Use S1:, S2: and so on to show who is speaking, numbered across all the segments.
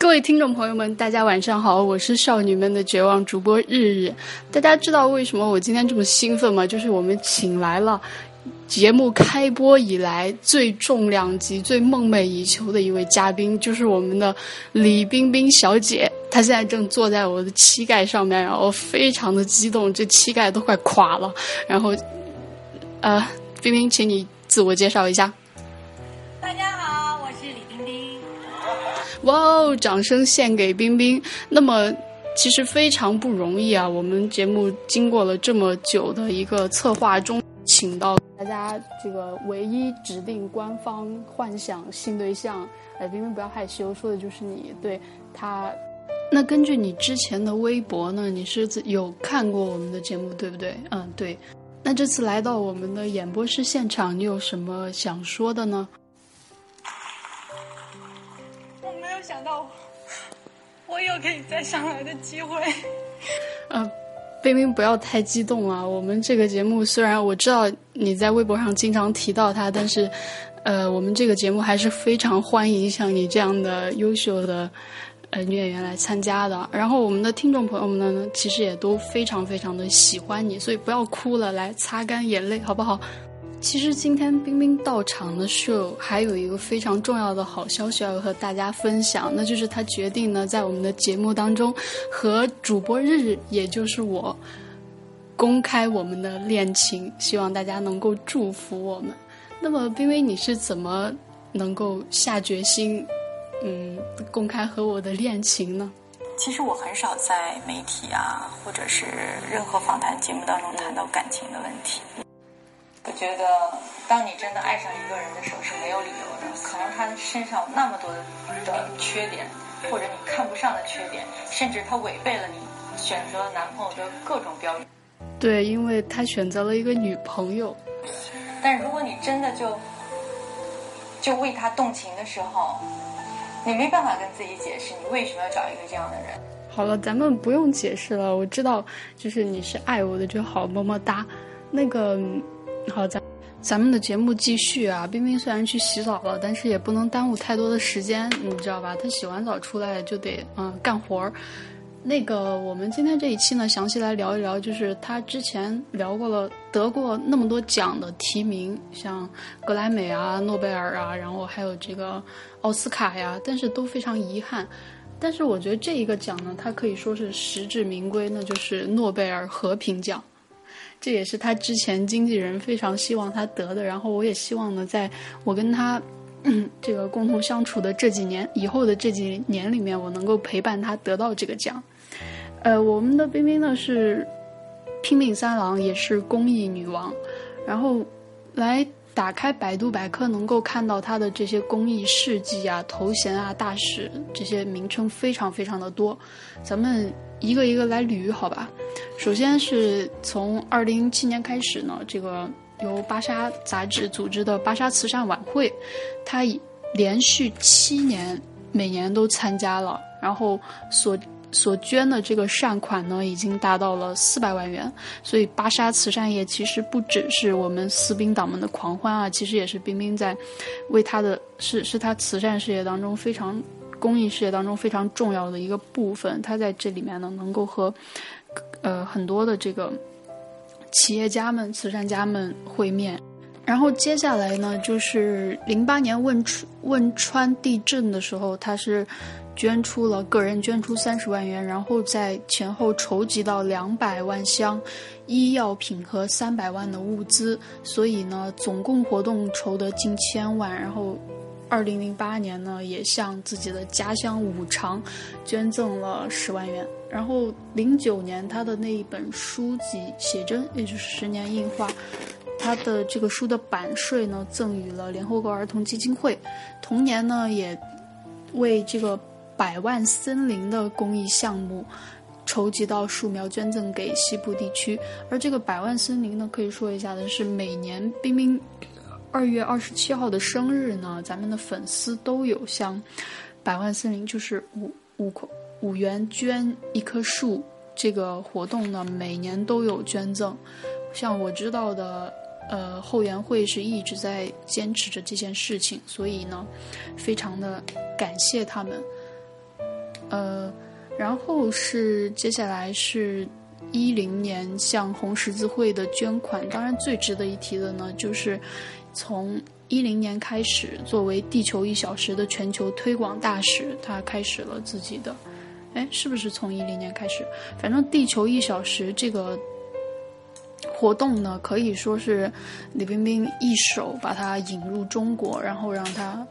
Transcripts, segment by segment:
S1: 各位听众朋友们，大家晚上好，我是少女们的绝望主播日日。大家知道为什么我今天这么兴奋吗？就是我们请来了节目开播以来最重量级、最梦寐以求的一位嘉宾，就是我们的李冰冰小姐。她现在正坐在我的膝盖上面，然后非常的激动，这膝盖都快垮了。然后，呃，冰冰，请你自我介绍一下。哇哦！掌声献给冰冰。那么，其实非常不容易啊。我们节目经过了这么久的一个策划中，请到大家这个唯一指定官方幻想性对象。哎，冰冰不要害羞，说的就是你。对他，那根据你之前的微博呢，你是有看过我们的节目，对不对？嗯，对。那这次来到我们的演播室现场，你有什么想说的呢？
S2: 我有可以再上来的机会。
S1: 呃，冰冰不要太激动啊！我们这个节目虽然我知道你在微博上经常提到他，但是，呃，我们这个节目还是非常欢迎像你这样的优秀的呃女演员来参加的。然后我们的听众朋友们呢，其实也都非常非常的喜欢你，所以不要哭了，来擦干眼泪，好不好？其实今天冰冰到场的时候，还有一个非常重要的好消息要和大家分享，那就是他决定呢，在我们的节目当中和主播日日，也就是我，公开我们的恋情，希望大家能够祝福我们。那么，冰冰，你是怎么能够下决心，嗯，公开和我的恋情呢？
S2: 其实我很少在媒体啊，或者是任何访谈节目当中谈到感情的问题。我觉得，当你真的爱上一个人的时候是没有理由的。可能他身上那么多的缺点，或者你看不上的缺点，甚至他违背了你选择男朋友的各种标准。
S1: 对，因为他选择了一个女朋友。
S2: 但如果你真的就就为他动情的时候，你没办法跟自己解释你为什么要找一个这样的人。
S1: 好了，咱们不用解释了。我知道，就是你是爱我的就好，么么哒。那个。好，咱咱们的节目继续啊！冰冰虽然去洗澡了，但是也不能耽误太多的时间，你知道吧？她洗完澡出来就得嗯干活儿。那个，我们今天这一期呢，详细来聊一聊，就是她之前聊过了得过那么多奖的提名，像格莱美啊、诺贝尔啊，然后还有这个奥斯卡呀，但是都非常遗憾。但是我觉得这一个奖呢，它可以说是实至名归，那就是诺贝尔和平奖。这也是他之前经纪人非常希望他得的，然后我也希望呢，在我跟他这个共同相处的这几年以后的这几年里面，我能够陪伴他得到这个奖。呃，我们的冰冰呢是拼命三郎，也是公益女王，然后来打开百度百科，能够看到他的这些公益事迹啊、头衔啊、大使这些名称非常非常的多，咱们。一个一个来捋，好吧。首先是从二零一七年开始呢，这个由芭莎杂志组织的芭莎慈善晚会，它连续七年每年都参加了，然后所所捐的这个善款呢，已经达到了四百万元。所以芭莎慈善业其实不只是我们私兵党们的狂欢啊，其实也是冰冰在为他的是是他慈善事业当中非常。公益事业当中非常重要的一个部分，它在这里面呢，能够和呃很多的这个企业家们、慈善家们会面。然后接下来呢，就是零八年汶川汶川地震的时候，他是捐出了个人捐出三十万元，然后在前后筹集到两百万箱医药品和三百万的物资，所以呢，总共活动筹得近千万，然后。二零零八年呢，也向自己的家乡五常捐赠了十万元。然后零九年，他的那一本书籍写真，也就是十年印画，他的这个书的版税呢，赠予了联合国儿童基金会。同年呢，也为这个百万森林的公益项目筹集到树苗，捐赠给西部地区。而这个百万森林呢，可以说一下的是每年冰冰。二月二十七号的生日呢，咱们的粉丝都有向百万森林就是五五五元捐一棵树这个活动呢，每年都有捐赠。像我知道的，呃，后援会是一直在坚持着这件事情，所以呢，非常的感谢他们。呃，然后是接下来是一零年向红十字会的捐款。当然，最值得一提的呢，就是从一零年开始，作为地球一小时的全球推广大使，他开始了自己的。哎，是不是从一零年开始？反正地球一小时这个活动呢，可以说是李冰冰一手把它引入中国，然后让它。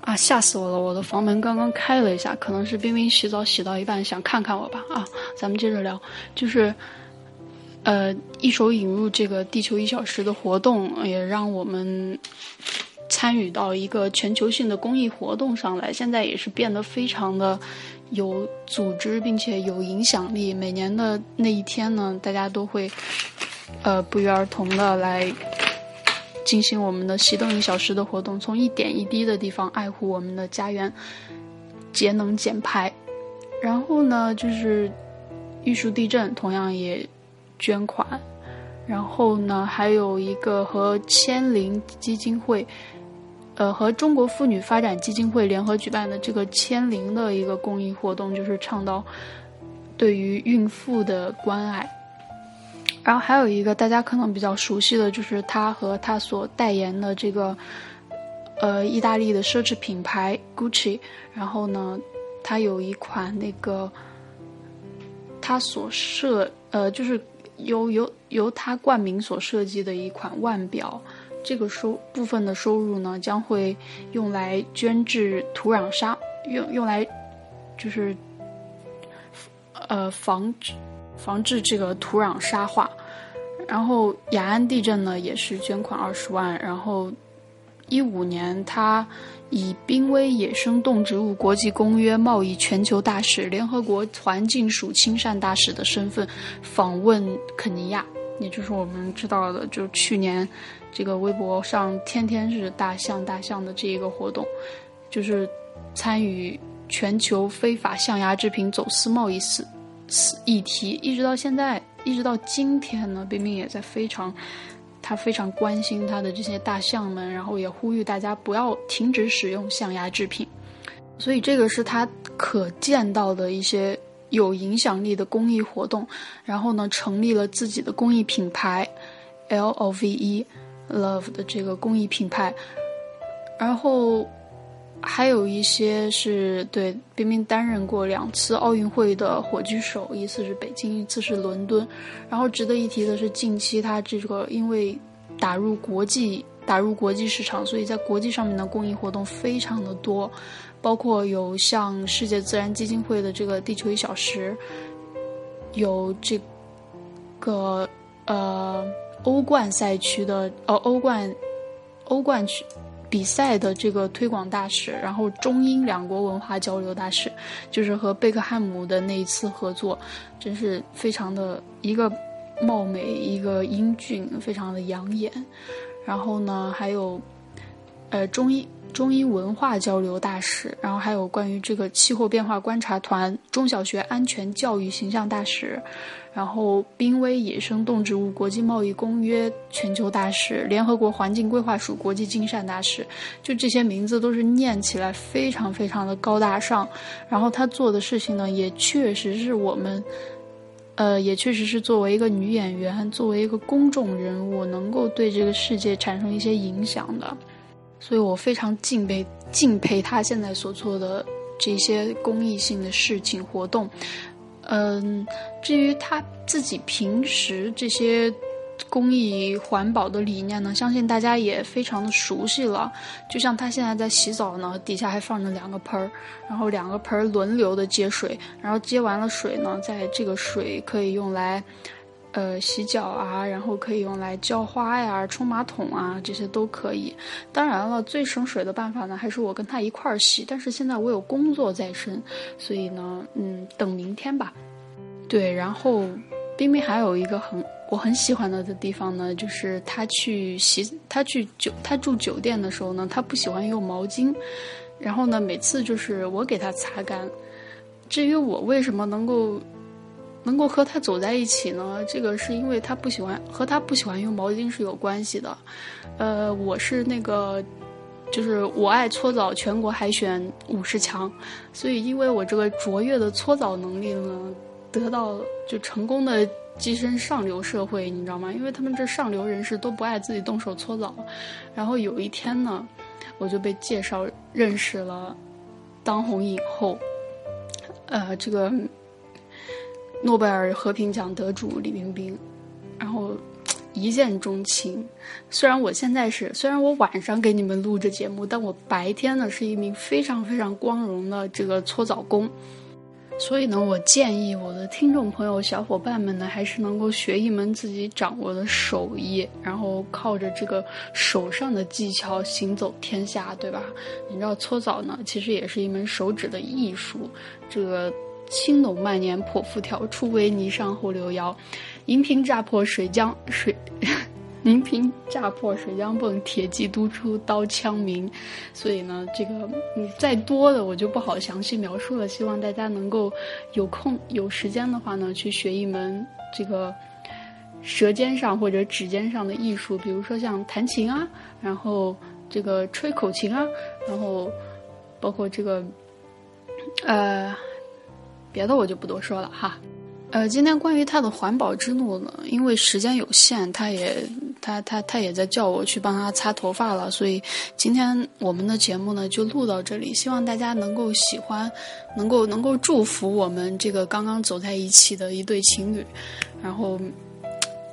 S1: 啊！吓死我了！我的房门刚刚开了一下，可能是冰冰洗澡洗到一半想看看我吧。啊，咱们接着聊，就是，呃，一手引入这个地球一小时的活动，也让我们参与到一个全球性的公益活动上来。现在也是变得非常的有组织，并且有影响力。每年的那一天呢，大家都会，呃，不约而同的来。进行我们的熄灯一小时的活动，从一点一滴的地方爱护我们的家园，节能减排。然后呢，就是玉树地震同样也捐款。然后呢，还有一个和千灵基金会，呃，和中国妇女发展基金会联合举办的这个千灵的一个公益活动，就是倡导对于孕妇的关爱。然后还有一个大家可能比较熟悉的就是他和他所代言的这个，呃，意大利的奢侈品牌 Gucci。然后呢，他有一款那个，他所设呃，就是由由由他冠名所设计的一款腕表。这个收部分的收入呢，将会用来捐治土壤沙，用用来就是呃防止。防治这个土壤沙化，然后雅安地震呢也是捐款二十万，然后一五年他以濒危野生动植物国际公约贸易全球大使、联合国环境署亲善大使的身份访问肯尼亚，也就是我们知道的，就去年这个微博上天天是大象大象的这一个活动，就是参与全球非法象牙制品走私贸易事。议题一直到现在，一直到今天呢，冰冰也在非常，他非常关心他的这些大象们，然后也呼吁大家不要停止使用象牙制品。所以这个是他可见到的一些有影响力的公益活动。然后呢，成立了自己的公益品牌，L O V E Love 的这个公益品牌，然后。还有一些是对冰冰担任过两次奥运会的火炬手，一次是北京，一次是伦敦。然后值得一提的是，近期他这个因为打入国际打入国际市场，所以在国际上面的公益活动非常的多，包括有像世界自然基金会的这个地球一小时，有这个呃欧冠赛区的呃欧冠欧冠区。比赛的这个推广大使，然后中英两国文化交流大使，就是和贝克汉姆的那一次合作，真是非常的一个貌美，一个英俊，非常的养眼。然后呢，还有呃中医中医文化交流大使，然后还有关于这个气候变化观察团中小学安全教育形象大使。然后，濒危野生动植物国际贸易公约全球大使、联合国环境规划署国际金善大使，就这些名字都是念起来非常非常的高大上。然后他做的事情呢，也确实是我们，呃，也确实是作为一个女演员，作为一个公众人物，能够对这个世界产生一些影响的。所以我非常敬佩敬佩他现在所做的这些公益性的事情活动。嗯，至于他自己平时这些公益环保的理念呢，相信大家也非常的熟悉了。就像他现在在洗澡呢，底下还放着两个盆儿，然后两个盆儿轮流的接水，然后接完了水呢，在这个水可以用来。呃，洗脚啊，然后可以用来浇花呀、冲马桶啊，这些都可以。当然了，最省水的办法呢，还是我跟他一块儿洗。但是现在我有工作在身，所以呢，嗯，等明天吧。对，然后冰冰还有一个很我很喜欢的的地方呢，就是他去洗，他去酒，他住酒店的时候呢，他不喜欢用毛巾，然后呢，每次就是我给他擦干。至于我为什么能够。能够和他走在一起呢？这个是因为他不喜欢和他不喜欢用毛巾是有关系的。呃，我是那个就是我爱搓澡全国海选五十强，所以因为我这个卓越的搓澡能力呢，得到就成功的跻身上流社会，你知道吗？因为他们这上流人士都不爱自己动手搓澡，然后有一天呢，我就被介绍认识了当红影后，呃，这个诺贝尔和平奖得主李冰冰，然后。一见钟情，虽然我现在是，虽然我晚上给你们录这节目，但我白天呢是一名非常非常光荣的这个搓澡工，所以呢，我建议我的听众朋友、小伙伴们呢，还是能够学一门自己掌握的手艺，然后靠着这个手上的技巧行走天下，对吧？你知道搓澡呢，其实也是一门手指的艺术，这个轻拢慢捻破腹条，初为泥上后流腰。银瓶乍破水浆水，银瓶乍破水浆迸，铁骑督出刀枪鸣。所以呢，这个嗯，再多的我就不好详细描述了。希望大家能够有空有时间的话呢，去学一门这个舌尖上或者指尖上的艺术，比如说像弹琴啊，然后这个吹口琴啊，然后包括这个呃，别的我就不多说了哈。呃，今天关于他的环保之怒呢，因为时间有限，他也他他他也在叫我去帮他擦头发了，所以今天我们的节目呢就录到这里，希望大家能够喜欢，能够能够祝福我们这个刚刚走在一起的一对情侣，然后，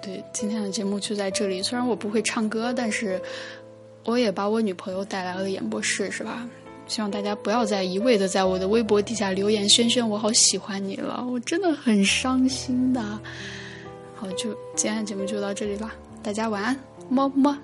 S1: 对今天的节目就在这里。虽然我不会唱歌，但是我也把我女朋友带来了演播室，是吧？希望大家不要再一味的在我的微博底下留言，轩轩我好喜欢你了，我真的很伤心的。好，就今天的节目就到这里了，大家晚安，么么。